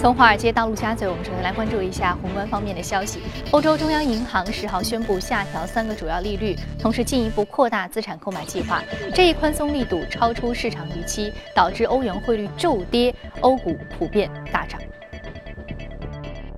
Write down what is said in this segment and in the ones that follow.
从华尔街到陆家嘴，我们首先来关注一下宏观方面的消息。欧洲中央银行十号宣布下调三个主要利率，同时进一步扩大资产购买计划。这一宽松力度超出市场预期，导致欧元汇率骤跌，欧股普遍大涨。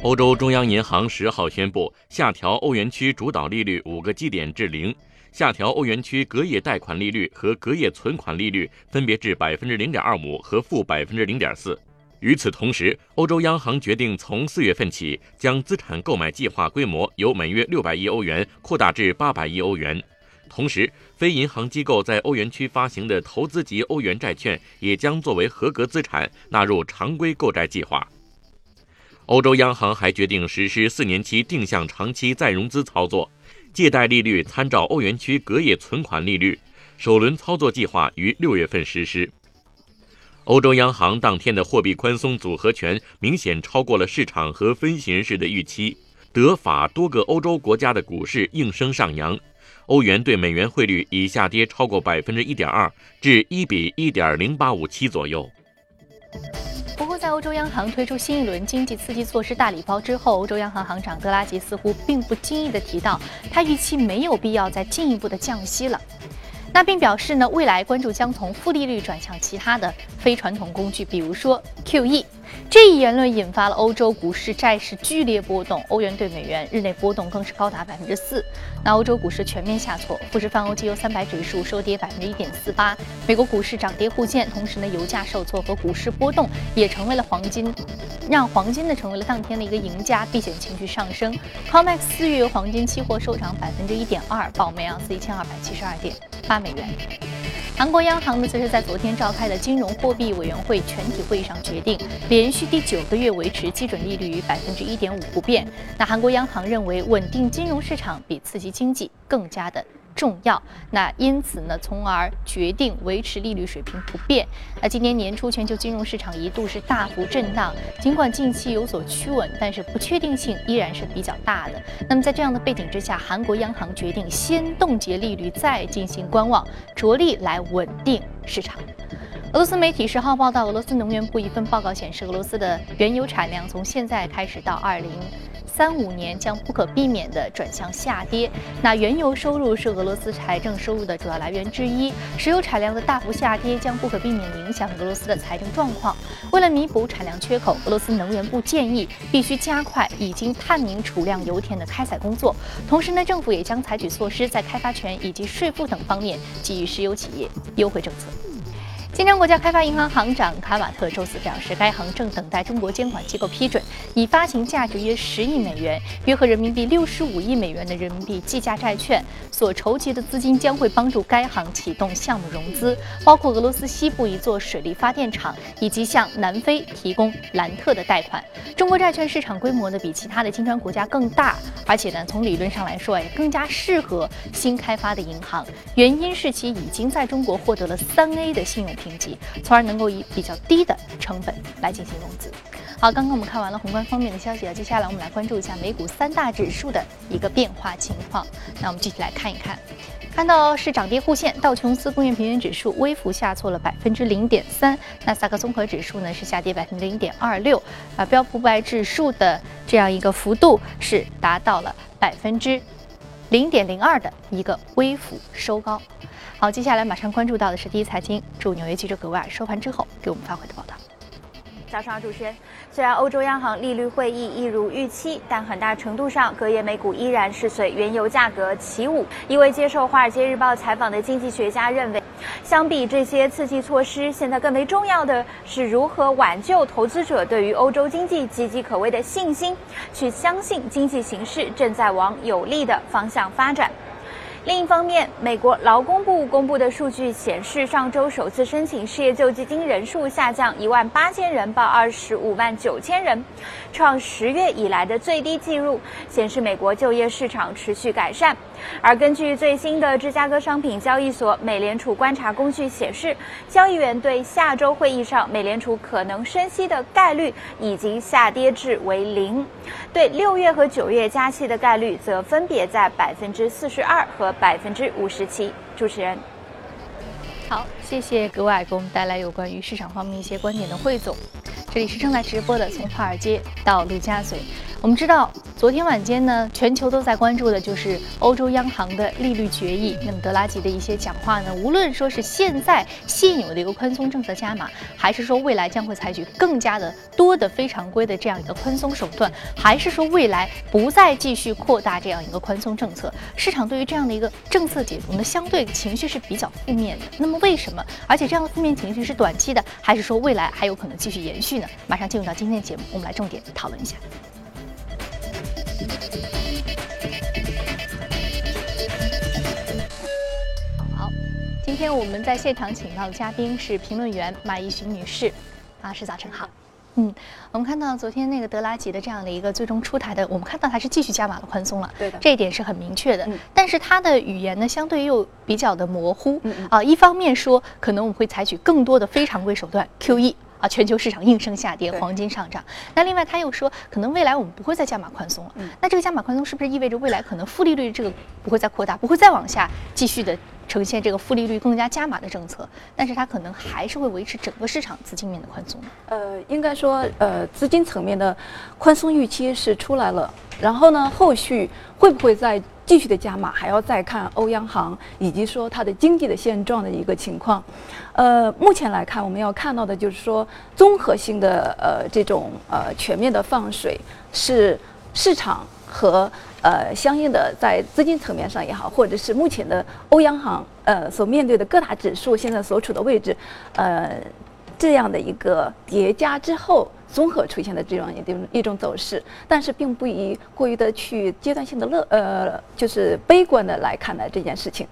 欧洲中央银行十号宣布下调欧元区主导利率五个基点至零，下调欧元区隔夜贷款利率和隔夜存款利率分别至百分之零点二五和负百分之零点四。与此同时，欧洲央行决定从四月份起，将资产购买计划规模由每月六百亿欧元扩大至八百亿欧元。同时，非银行机构在欧元区发行的投资级欧元债券也将作为合格资产纳入常规购债计划。欧洲央行还决定实施四年期定向长期再融资操作，借贷利率参照欧元区隔夜存款利率，首轮操作计划于六月份实施。欧洲央行当天的货币宽松组合拳明显超过了市场和分析人士的预期，德法多个欧洲国家的股市应声上扬，欧元对美元汇率已下跌超过百分之一点二，至一比一点零八五七左右。不过，在欧洲央行推出新一轮经济刺激措施大礼包之后，欧洲央行行长德拉吉似乎并不经意地提到，他预期没有必要再进一步的降息了。那并表示呢，未来关注将从负利率转向其他的非传统工具，比如说 QE。这一言论引发了欧洲股市、债市剧烈波动，欧元对美元日内波动更是高达百分之四。那欧洲股市全面下挫，富时泛欧绩优三百指数收跌百分之一点四八。美国股市涨跌互现，同时呢，油价受挫和股市波动也成为了黄金，让黄金呢成为了当天的一个赢家，避险情绪上升。COMEX 四月黄金期货收涨百分之一点二，报每盎司一千二百七十二点八美元。韩国央行呢，则是在昨天召开的金融货币委员会全体会议上决定，连续第九个月维持基准利率于百分之一点五不变。那韩国央行认为，稳定金融市场比刺激经济更加的。重要，那因此呢，从而决定维持利率水平不变。那今年年初，全球金融市场一度是大幅震荡，尽管近期有所趋稳，但是不确定性依然是比较大的。那么在这样的背景之下，韩国央行决定先冻结利率，再进行观望，着力来稳定市场。俄罗斯媒体十号报道，俄罗斯能源部一份报告显示，俄罗斯的原油产量从现在开始到二零。三五年将不可避免地转向下跌。那原油收入是俄罗斯财政收入的主要来源之一，石油产量的大幅下跌将不可避免影响俄罗斯的财政状况。为了弥补产量缺口，俄罗斯能源部建议必须加快已经探明储量油田的开采工作。同时呢，政府也将采取措施，在开发权以及税负等方面给予石油企业优惠政策。金砖国家开发银行行长卡瓦特周四表示，该行正等待中国监管机构批准，以发行价值约十亿美元、约合人民币六十五亿美元的人民币计价债券。所筹集的资金将会帮助该行启动项目融资，包括俄罗斯西部一座水力发电厂，以及向南非提供兰特的贷款。中国债券市场规模呢比其他的金砖国家更大，而且呢从理论上来说也更加适合新开发的银行，原因是其已经在中国获得了三 A 的信用评级，从而能够以比较低的成本来进行融资。好，刚刚我们看完了宏观方面的消息啊，接下来我们来关注一下美股三大指数的一个变化情况。那我们继续来看一看，看到是涨跌互现，道琼斯工业平均指数微幅下挫了百分之零点三，纳斯达克综合指数呢是下跌百分之零点二六，啊，标普五百指数的这样一个幅度是达到了百分之零点零二的一个微幅收高。好，接下来马上关注到的是第一财经驻纽约记者格外收盘之后给我们发回的报道。早上好，主持人。虽然欧洲央行利率会议一如预期，但很大程度上，隔夜美股依然是随原油价格起舞。一位接受《华尔街日报》采访的经济学家认为，相比这些刺激措施，现在更为重要的是如何挽救投资者对于欧洲经济岌岌可危的信心，去相信经济形势正在往有利的方向发展。另一方面，美国劳工部公布的数据显示，上周首次申请失业救济金人数下降一万八千人，报二十五万九千人，创十月以来的最低纪录，显示美国就业市场持续改善。而根据最新的芝加哥商品交易所美联储观察工具显示，交易员对下周会议上美联储可能升息的概率已经下跌至为零，对六月和九月加息的概率则分别在百分之四十二和。百分之五十七。主持人，好，谢谢格外给我们带来有关于市场方面一些观点的汇总。这里是正在直播的，从华尔街到陆家嘴。我们知道，昨天晚间呢，全球都在关注的就是欧洲央行的利率决议。那么德拉吉的一些讲话呢，无论说是现在现有的一个宽松政策加码，还是说未来将会采取更加的多的非常规的这样一个宽松手段，还是说未来不再继续扩大这样一个宽松政策，市场对于这样的一个政策解读呢，相对情绪是比较负面的。那么为什么？而且这样的负面情绪是短期的，还是说未来还有可能继续延续呢？马上进入到今天的节目，我们来重点讨论一下。好，今天我们在现场请到的嘉宾是评论员马一寻女士，啊，是早晨好。嗯，我们看到昨天那个德拉吉的这样的一个最终出台的，我们看到他是继续加码了宽松了，对的，这一点是很明确的。但是他的语言呢，相对又比较的模糊。啊，一方面说可能我们会采取更多的非常规手段，QE。啊，全球市场应声下跌，黄金上涨。那另外他又说，可能未来我们不会再加码宽松了。那这个加码宽松是不是意味着未来可能负利率这个不会再扩大，不会再往下继续的呈现这个负利率更加加码的政策？但是它可能还是会维持整个市场资金面的宽松。呃，应该说，呃，资金层面的宽松预期是出来了。然后呢，后续会不会再继续的加码，还要再看欧央行以及说它的经济的现状的一个情况。呃，目前来看，我们要看到的就是说，综合性的呃这种呃全面的放水，是市场和呃相应的在资金层面上也好，或者是目前的欧央行呃所面对的各大指数现在所处的位置，呃这样的一个叠加之后。综合出现的这样一种一种走势，但是并不宜过于的去阶段性的乐呃，就是悲观的来看待这件事情，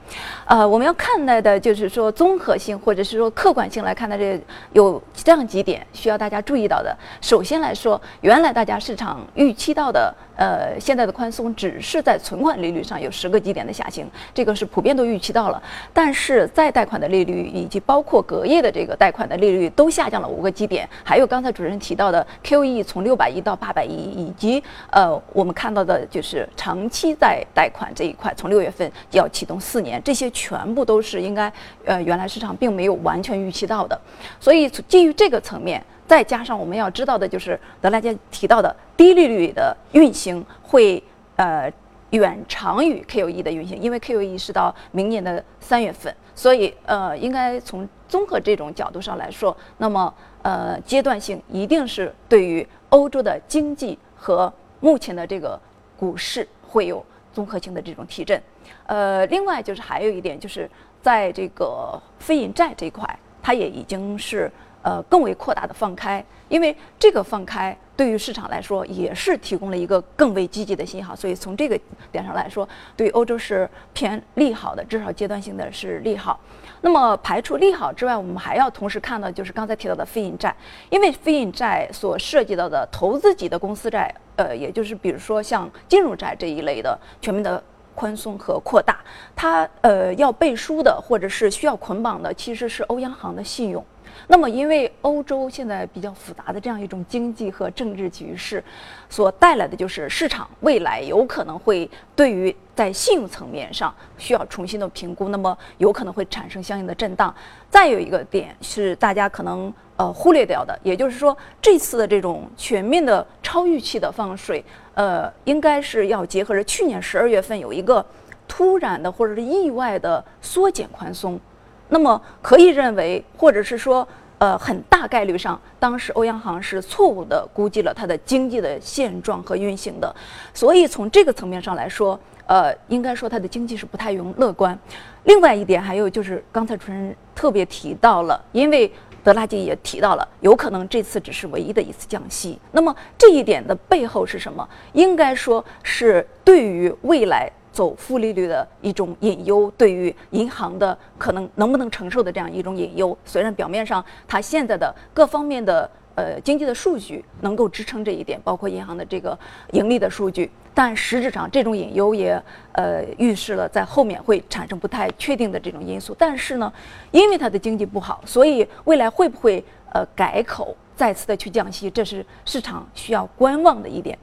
呃，我们要看待的就是说综合性或者是说客观性来看待这有这样几点需要大家注意到的。首先来说，原来大家市场预期到的呃现在的宽松只是在存款利率上有十个基点的下行，这个是普遍都预期到了，但是在贷款的利率以及包括隔夜的这个贷款的利率都下降了五个基点，还有刚才主持人提到。的 QE 从六百亿到八百亿，以及呃，我们看到的就是长期在贷款这一块，从六月份要启动四年，这些全部都是应该呃原来市场并没有完全预期到的。所以基于这个层面，再加上我们要知道的就是德拉杰提到的低利率的运行会呃远长于 QE 的运行，因为 QE 是到明年的三月份，所以呃应该从综合这种角度上来说，那么。呃，阶段性一定是对于欧洲的经济和目前的这个股市会有综合性的这种提振。呃，另外就是还有一点，就是在这个非银债这一块，它也已经是呃更为扩大的放开，因为这个放开对于市场来说也是提供了一个更为积极的信号，所以从这个点上来说，对欧洲是偏利好的，至少阶段性的是利好。那么排除利好之外，我们还要同时看到，就是刚才提到的非银债，因为非银债所涉及到的投资级的公司债，呃，也就是比如说像金融债这一类的全面的宽松和扩大，它呃要背书的或者是需要捆绑的，其实是欧央行的信用。那么，因为欧洲现在比较复杂的这样一种经济和政治局势，所带来的就是市场未来有可能会对于在信用层面上需要重新的评估，那么有可能会产生相应的震荡。再有一个点是大家可能呃忽略掉的，也就是说这次的这种全面的超预期的放水，呃，应该是要结合着去年十二月份有一个突然的或者是意外的缩减宽松。那么可以认为，或者是说，呃，很大概率上，当时欧央行是错误的估计了它的经济的现状和运行的，所以从这个层面上来说，呃，应该说它的经济是不太容乐观。另外一点，还有就是刚才主持人特别提到了，因为德拉吉也提到了，有可能这次只是唯一的一次降息。那么这一点的背后是什么？应该说是对于未来。走负利率的一种隐忧，对于银行的可能能不能承受的这样一种隐忧。虽然表面上它现在的各方面的呃经济的数据能够支撑这一点，包括银行的这个盈利的数据，但实质上这种隐忧也呃预示了在后面会产生不太确定的这种因素。但是呢，因为它的经济不好，所以未来会不会呃改口再次的去降息，这是市场需要观望的一点。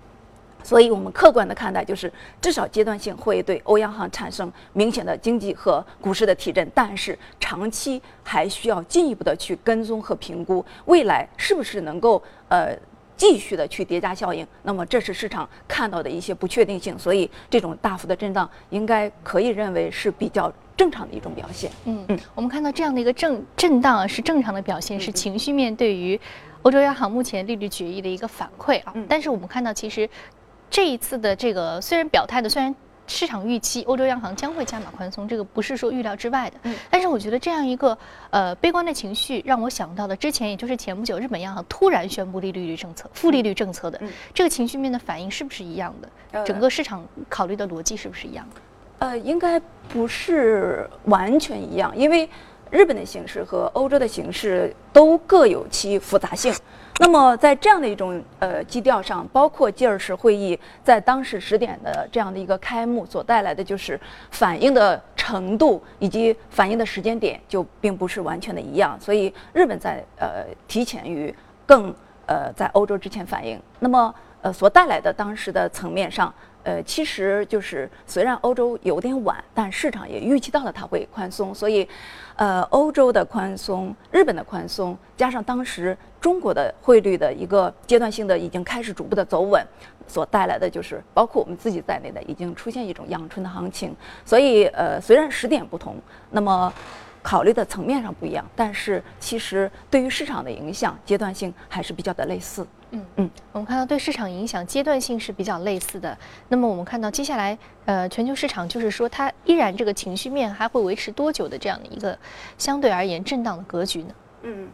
所以我们客观的看待，就是至少阶段性会对欧央行产生明显的经济和股市的提振，但是长期还需要进一步的去跟踪和评估未来是不是能够呃继续的去叠加效应。那么这是市场看到的一些不确定性，所以这种大幅的震荡应该可以认为是比较正常的一种表现。嗯嗯，我们看到这样的一个震震荡啊，是正常的表现，是情绪面对于欧洲央行目前利率决议的一个反馈啊。但是我们看到其实。这一次的这个虽然表态的，虽然市场预期欧洲央行将会加码宽松，这个不是说预料之外的。嗯。但是我觉得这样一个呃悲观的情绪，让我想到了之前，也就是前不久日本央行突然宣布利率政策、负利率政策的这个情绪面的反应是不是一样的？整个市场考虑的逻辑是不是一样的？呃，应该不是完全一样，因为日本的形势和欧洲的形势都各有其复杂性。那么，在这样的一种呃基调上，包括吉尔市会议在当时十点的这样的一个开幕所带来的，就是反应的程度以及反应的时间点就并不是完全的一样。所以，日本在呃提前于更呃在欧洲之前反应，那么呃所带来的当时的层面上。呃，其实就是虽然欧洲有点晚，但市场也预期到了它会宽松，所以，呃，欧洲的宽松、日本的宽松，加上当时中国的汇率的一个阶段性的已经开始逐步的走稳，所带来的就是包括我们自己在内的已经出现一种阳春的行情。所以，呃，虽然时点不同，那么考虑的层面上不一样，但是其实对于市场的影响阶段性还是比较的类似。嗯嗯，我们看到对市场影响阶段性是比较类似的。那么我们看到接下来，呃，全球市场就是说它依然这个情绪面还会维持多久的这样的一个相对而言震荡的格局呢？嗯，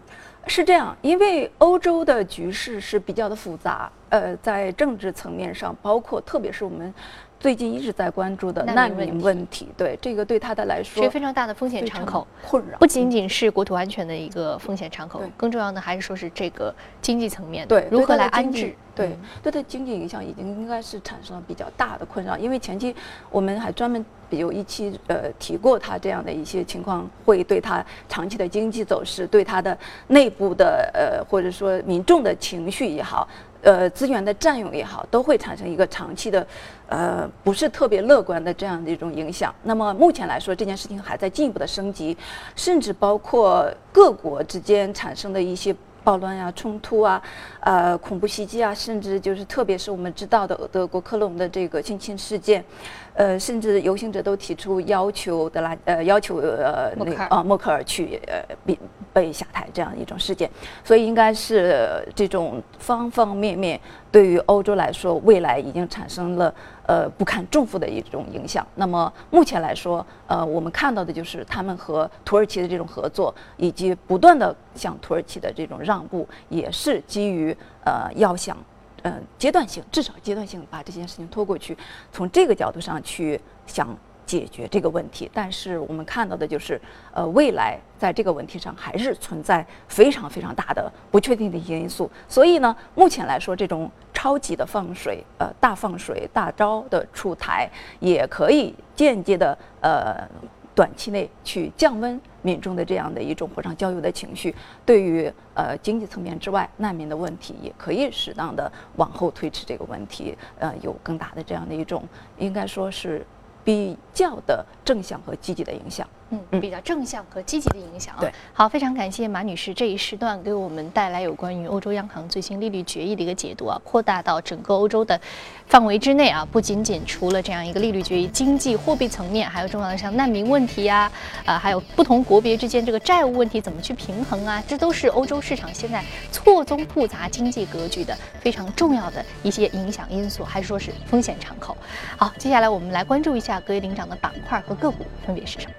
是这样，因为欧洲的局势是比较的复杂，呃，在政治层面上，包括特别是我们。最近一直在关注的难民问题，对这个对他的来说是非常大的风险敞口，困扰。不仅仅是国土安全的一个风险敞口，更重要的还是说是这个经济层面，对如何来安置，对对他经济影响已经应该是产生了比较大的困扰，因为前期我们还专门有一期呃提过他这样的一些情况，会对他长期的经济走势，对他的内部的呃或者说民众的情绪也好。呃，资源的占用也好，都会产生一个长期的，呃，不是特别乐观的这样的一种影响。那么目前来说，这件事情还在进一步的升级，甚至包括各国之间产生的一些暴乱啊、冲突啊、呃，恐怖袭击啊，甚至就是特别是我们知道的德国科隆的这个性侵事件。呃，甚至游行者都提出要求德拉呃要求呃那个啊默克尔去呃被被下台这样一种事件，所以应该是这种方方面面对于欧洲来说，未来已经产生了呃不堪重负的一种影响。那么目前来说，呃我们看到的就是他们和土耳其的这种合作，以及不断的向土耳其的这种让步，也是基于呃要想。嗯，阶段性，至少阶段性把这件事情拖过去，从这个角度上去想解决这个问题。但是我们看到的就是，呃，未来在这个问题上还是存在非常非常大的不确定的一些因素。所以呢，目前来说，这种超级的放水，呃，大放水、大招的出台，也可以间接的，呃。短期内去降温民众的这样的一种火上浇油的情绪，对于呃经济层面之外，难民的问题也可以适当的往后推迟这个问题，呃，有更大的这样的一种，应该说是比较的正向和积极的影响。嗯，比较正向和积极的影响。对，好，非常感谢马女士这一时段给我们带来有关于欧洲央行最新利率决议的一个解读啊，扩大到整个欧洲的范围之内啊，不仅仅除了这样一个利率决议，经济货币层面，还有重要的像难民问题呀，啊，还有不同国别之间这个债务问题怎么去平衡啊，这都是欧洲市场现在错综复杂经济格局的非常重要的一些影响因素，还是说是风险敞口。好，接下来我们来关注一下隔夜领涨的板块和个股分别是什么。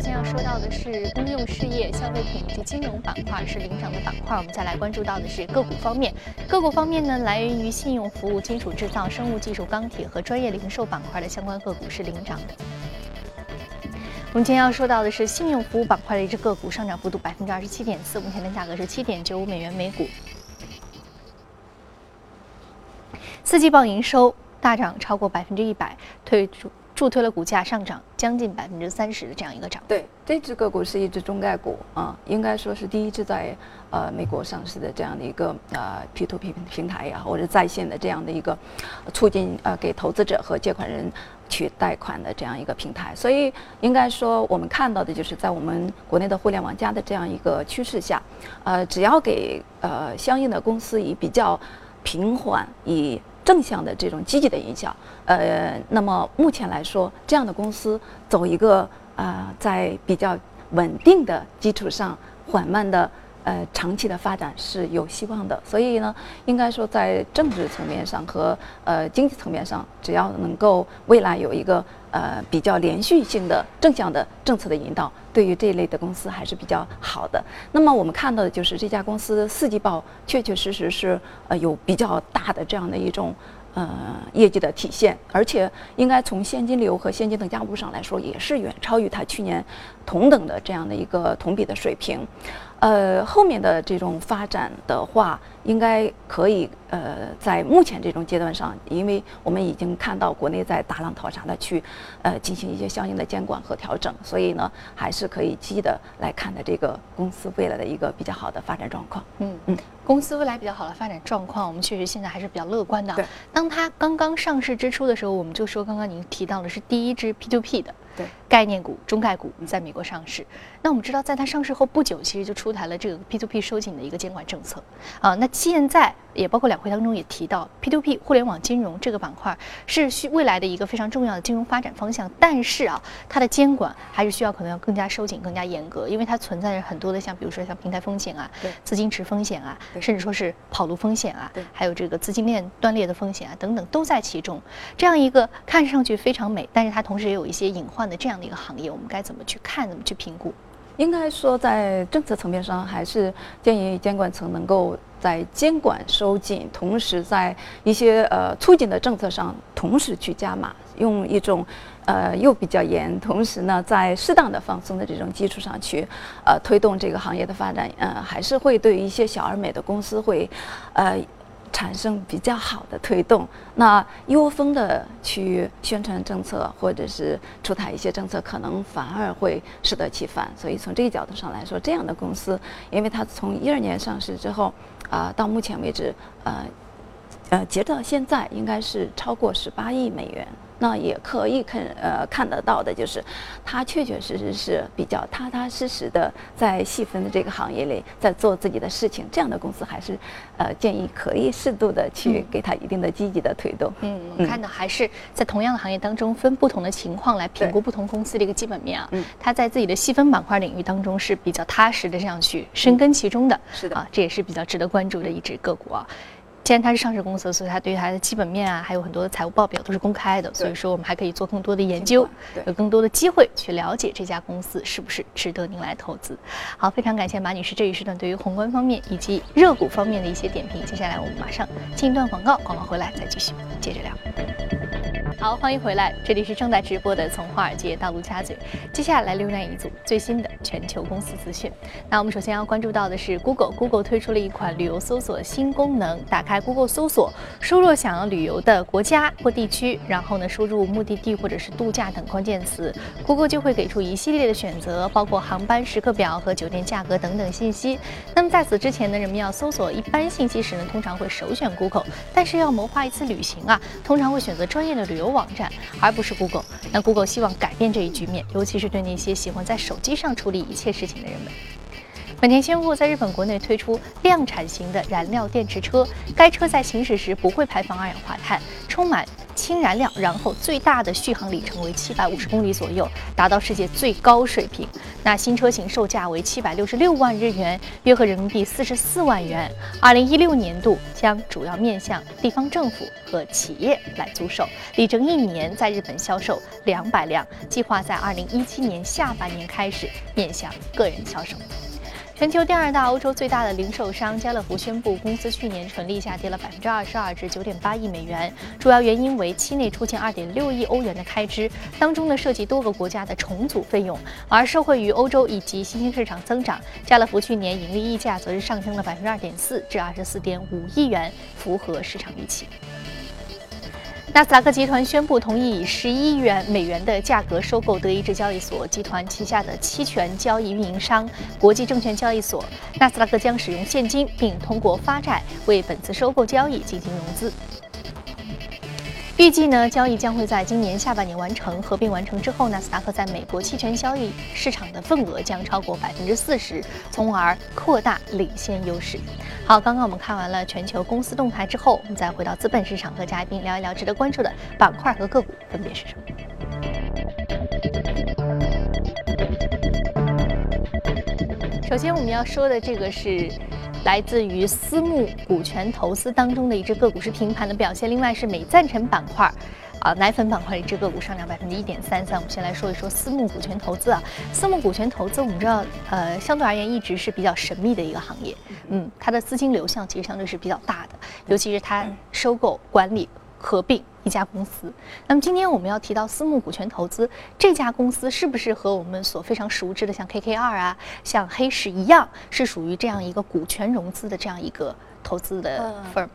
先要说到的是公用事业、消费品以及金融板块是领涨的板块。我们再来关注到的是个股方面，个股方面呢，来源于信用服务、金属制造、生物技术、钢铁和专业零售板块的相关个股是领涨的。我们今天要说到的是信用服务板块的一只个股，上涨幅度百分之二十七点四，目前的价格是七点九五美元每股。四季报营收大涨超过百分之一百，推出助推了股价上涨将近百分之三十的这样一个涨。对，这只个股是一只中概股啊，应该说是第一只在呃美国上市的这样的一个呃 P to P 平台呀，或者在线的这样的一个促进呃给投资者和借款人去贷款的这样一个平台。所以应该说我们看到的就是在我们国内的互联网加的这样一个趋势下，呃，只要给呃相应的公司以比较平缓以正向的这种积极的影响，呃，那么目前来说，这样的公司走一个啊，在比较稳定的基础上，缓慢的呃长期的发展是有希望的。所以呢，应该说在政治层面上和呃经济层面上，只要能够未来有一个呃比较连续性的正向的政策的引导，对于这一类的公司还是比较好的。那么我们看到的就是这家公司四季报确确实实是呃有比较大的这样的一种。呃，业绩的体现，而且应该从现金流和现金等价物上来说，也是远超于它去年同等的这样的一个同比的水平。呃，后面的这种发展的话，应该可以呃，在目前这种阶段上，因为我们已经看到国内在大浪淘沙的去呃进行一些相应的监管和调整，所以呢，还是可以积极的来看待这个公司未来的一个比较好的发展状况。嗯嗯，公司未来比较好的发展状况，我们确实现在还是比较乐观的。对，当它刚刚上市之初的时候，我们就说，刚刚您提到的是第一支 P to P 的。对概念股、中概股在美国上市。那我们知道，在它上市后不久，其实就出台了这个 P2P 收紧的一个监管政策啊。那现在也包括两会当中也提到，P2P 互联网金融这个板块是需未来的一个非常重要的金融发展方向。但是啊，它的监管还是需要可能要更加收紧、更加严格，因为它存在着很多的像比如说像平台风险啊、资金池风险啊，甚至说是跑路风险啊，还有这个资金链断裂的风险啊等等都在其中。这样一个看上去非常美，但是它同时也有一些隐患的这样的一个行业，我们该怎么去看，怎么去评估？应该说，在政策层面上，还是建议监管层能够在监管收紧，同时在一些呃促进的政策上同时去加码，用一种呃又比较严，同时呢在适当的放松的这种基础上去呃推动这个行业的发展，呃还是会对于一些小而美的公司会呃。产生比较好的推动，那一窝蜂的去宣传政策，或者是出台一些政策，可能反而会适得其反。所以从这个角度上来说，这样的公司，因为它从一二年上市之后，啊，到目前为止，呃，呃，截至到现在，应该是超过十八亿美元。那也可以看呃看得到的，就是他确确实实是比较踏踏实实的在细分的这个行业里在做自己的事情。这样的公司还是呃建议可以适度的去给他一定的积极的推动。嗯，我看到还是在同样的行业当中分不同的情况来评估不同公司的一个基本面啊。嗯，他在自己的细分板块领域当中是比较踏实的这样去深耕其中的。是的啊，这也是比较值得关注的一只个股啊。既然它是上市公司，所以它对它的基本面啊，还有很多的财务报表都是公开的，所以说我们还可以做更多的研究，有更多的机会去了解这家公司是不是值得您来投资。好，非常感谢马女士这一时段对于宏观方面以及热股方面的一些点评。接下来我们马上进一段广告，广告回来再继续接着聊。好，欢迎回来，这里是正在直播的《从华尔街到陆家嘴》。接下来浏览一组最新的全球公司资讯。那我们首先要关注到的是 Google，Google 推出了一款旅游搜索新功能。打开 Google 搜索，输入想要旅游的国家或地区，然后呢输入目的地或者是度假等关键词，Google 就会给出一系列的选择，包括航班时刻表和酒店价格等等信息。那么在此之前呢，人们要搜索一般信息时呢，通常会首选 Google，但是要谋划一次旅行啊，通常会选择专业的旅游。网站，而不是 Google。那 Google 希望改变这一局面，尤其是对那些喜欢在手机上处理一切事情的人们。本田宣布在日本国内推出量产型的燃料电池车，该车在行驶时不会排放二氧化碳，充满氢燃料，然后最大的续航里程为七百五十公里左右，达到世界最高水平。那新车型售价为七百六十六万日元，约合人民币四十四万元。二零一六年度将主要面向地方政府和企业来租售，里程一年在日本销售两百辆，计划在二零一七年下半年开始面向个人销售。全球第二大、欧洲最大的零售商家乐福宣布，公司去年纯利下跌了百分之二十二，至九点八亿美元。主要原因为期内出现二点六亿欧元的开支，当中呢涉及多个国家的重组费用。而受惠于欧洲以及新兴市场增长，家乐福去年盈利溢价则是上升了百分之二点四，至二十四点五亿元，符合市场预期。纳斯达克集团宣布同意以十一元美元的价格收购德意志交易所集团旗下的期权交易运营商国际证券交易所。纳斯达克将使用现金，并通过发债为本次收购交易进行融资。预计呢，交易将会在今年下半年完成。合并完成之后，纳斯达克在美国期权交易市场的份额将超过百分之四十，从而扩大领先优势。好，刚刚我们看完了全球公司动态之后，我们再回到资本市场和嘉宾聊一聊值得关注的板块和个股分别是什么。首先我们要说的这个是。来自于私募股权投资当中的一只个股是平盘的表现，另外是美赞臣板块，啊奶粉板块一只个股上涨百分之一点三三。我们先来说一说私募股权投资啊，私募股权投资我们知道，呃，相对而言一直是比较神秘的一个行业，嗯，它的资金流向其实相对是比较大的，尤其是它收购管理。合并一家公司，那么今天我们要提到私募股权投资这家公司，是不是和我们所非常熟知的像 KKR 啊、像黑石一样，是属于这样一个股权融资的这样一个投资的 firm？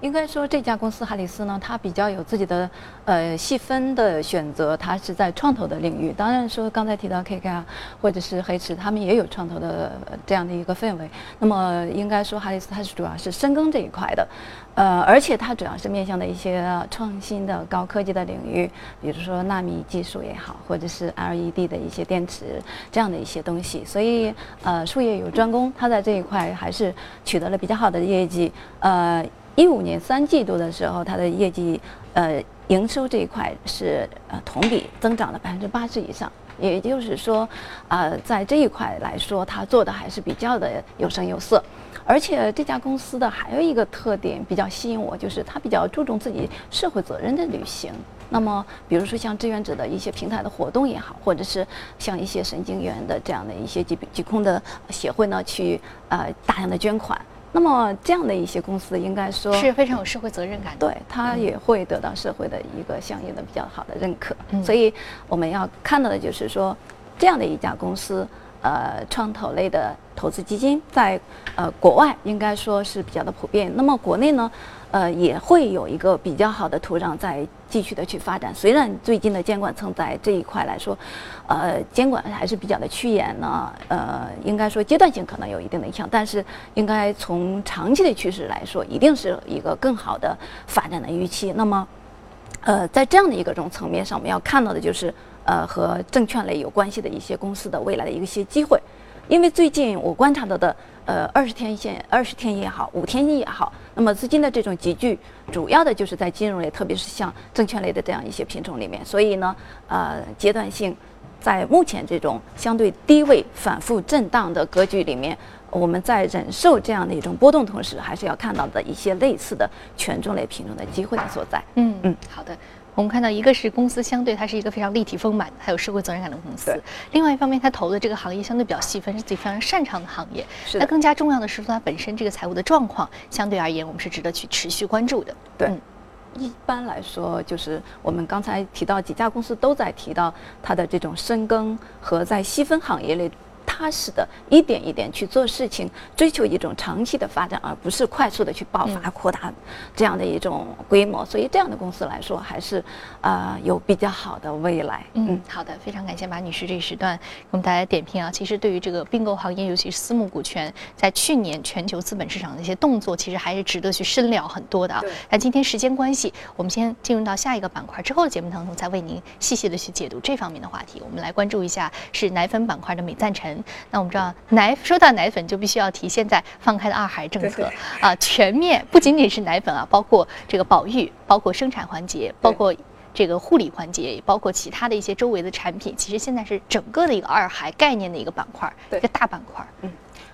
应该说，这家公司哈里斯呢，它比较有自己的呃细分的选择，它是在创投的领域。当然说，刚才提到 KKR 或者是黑池，他们也有创投的这样的一个氛围。那么，应该说哈里斯它是主要是深耕这一块的，呃，而且它主要是面向的一些创新的高科技的领域，比如说纳米技术也好，或者是 LED 的一些电池这样的一些东西。所以，呃，术业有专攻，它在这一块还是取得了比较好的业绩，呃。一五年三季度的时候，它的业绩，呃，营收这一块是呃同比增长了百分之八十以上，也就是说，啊，在这一块来说，它做的还是比较的有声有色。而且这家公司的还有一个特点比较吸引我，就是它比较注重自己社会责任的履行。那么，比如说像志愿者的一些平台的活动也好，或者是像一些神经元的这样的一些疾疾控的协会呢，去呃大量的捐款。那么这样的一些公司，应该说是非常有社会责任感的，对，它也会得到社会的一个相应的比较好的认可。所以我们要看到的就是说，这样的一家公司，呃，创投类的投资基金在呃国外应该说是比较的普遍。那么国内呢？呃，也会有一个比较好的土壤在继续的去发展。虽然最近的监管层在这一块来说，呃，监管还是比较的趋严呢。呃，应该说阶段性可能有一定的影响，但是应该从长期的趋势来说，一定是一个更好的发展的预期。那么，呃，在这样的一个种层面上，我们要看到的就是呃和证券类有关系的一些公司的未来的一些机会。因为最近我观察到的，呃，二十天线、二十天也好，五天也好，那么资金的这种集聚，主要的就是在金融类，特别是像证券类的这样一些品种里面。所以呢，呃，阶段性，在目前这种相对低位反复震荡的格局里面，我们在忍受这样的一种波动同时，还是要看到的一些类似的权重类品种的机会的所在。嗯嗯，好的。我们看到，一个是公司相对它是一个非常立体丰满、还有社会责任感的公司；另外一方面，它投的这个行业相对比较细分，是自己非常擅长的行业。那更加重要的是说，它本身这个财务的状况，相对而言，我们是值得去持续关注的。对，一般来说，就是我们刚才提到几家公司都在提到它的这种深耕和在细分行业类。踏实的一点一点去做事情，追求一种长期的发展，而不是快速的去爆发扩大这样的一种规模。所以这样的公司来说，还是呃有比较好的未来。嗯，好的，非常感谢马女士这一时段给我们带来点评啊。其实对于这个并购行业，尤其是私募股权，在去年全球资本市场的一些动作，其实还是值得去深聊很多的啊。那今天时间关系，我们先进入到下一个板块，之后的节目当中再为您细细的去解读这方面的话题。我们来关注一下是奶粉板块的美赞臣。那我们知道奶说到奶粉就必须要提现在放开的二孩政策啊，全面不仅仅是奶粉啊，包括这个保育，包括生产环节，包括这个护理环节，也包括其他的一些周围的产品，其实现在是整个的一个二孩概念的一个板块，一个大板块，嗯。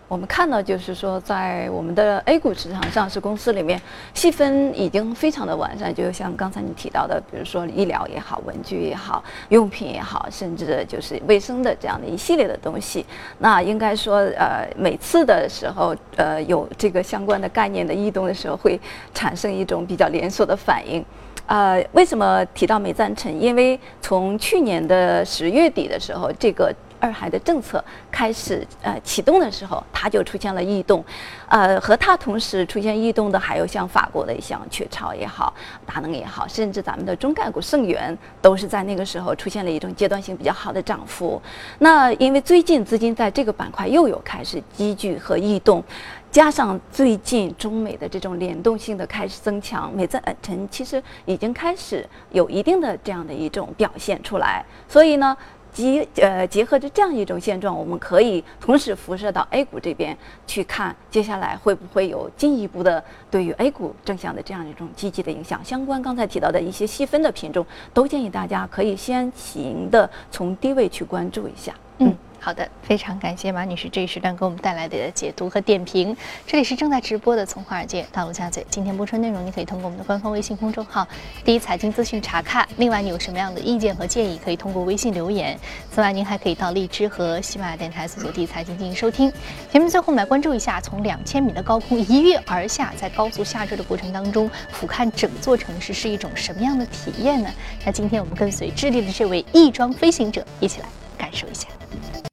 我们看到，就是说，在我们的 A 股市场上市公司里面，细分已经非常的完善。就像刚才你提到的，比如说医疗也好，文具也好，用品也好，甚至就是卫生的这样的一系列的东西。那应该说，呃，每次的时候，呃，有这个相关的概念的异动的时候，会产生一种比较连锁的反应。呃，为什么提到美赞臣？因为从去年的十月底的时候，这个二孩的政策开始呃启动的时候，它就出现了异动，呃，和它同时出现异动的还有像法国的像雀巢也好，达能也好，甚至咱们的中概股盛元都是在那个时候出现了一种阶段性比较好的涨幅。那因为最近资金在这个板块又有开始积聚和异动。加上最近中美的这种联动性的开始增强，美资呃成其实已经开始有一定的这样的一种表现出来，所以呢，结呃结合着这样一种现状，我们可以同时辐射到 A 股这边去看，接下来会不会有进一步的对于 A 股正向的这样一种积极的影响？相关刚才提到的一些细分的品种，都建议大家可以先行的从低位去关注一下。嗯。好的，非常感谢马女士这一时段给我们带来的解读和点评。这里是正在直播的《从华尔街到陆家嘴》，今天播出内容你可以通过我们的官方微信公众号“第一财经资讯”查看。另外，你有什么样的意见和建议，可以通过微信留言。此外，您还可以到荔枝和喜马拉雅电台搜索“第一财经”进行收听。节目最后，我们来关注一下，从两千米的高空一跃而下，在高速下坠的过程当中，俯瞰整座城市是一种什么样的体验呢？那今天我们跟随智利的这位翼装飞行者一起来感受一下。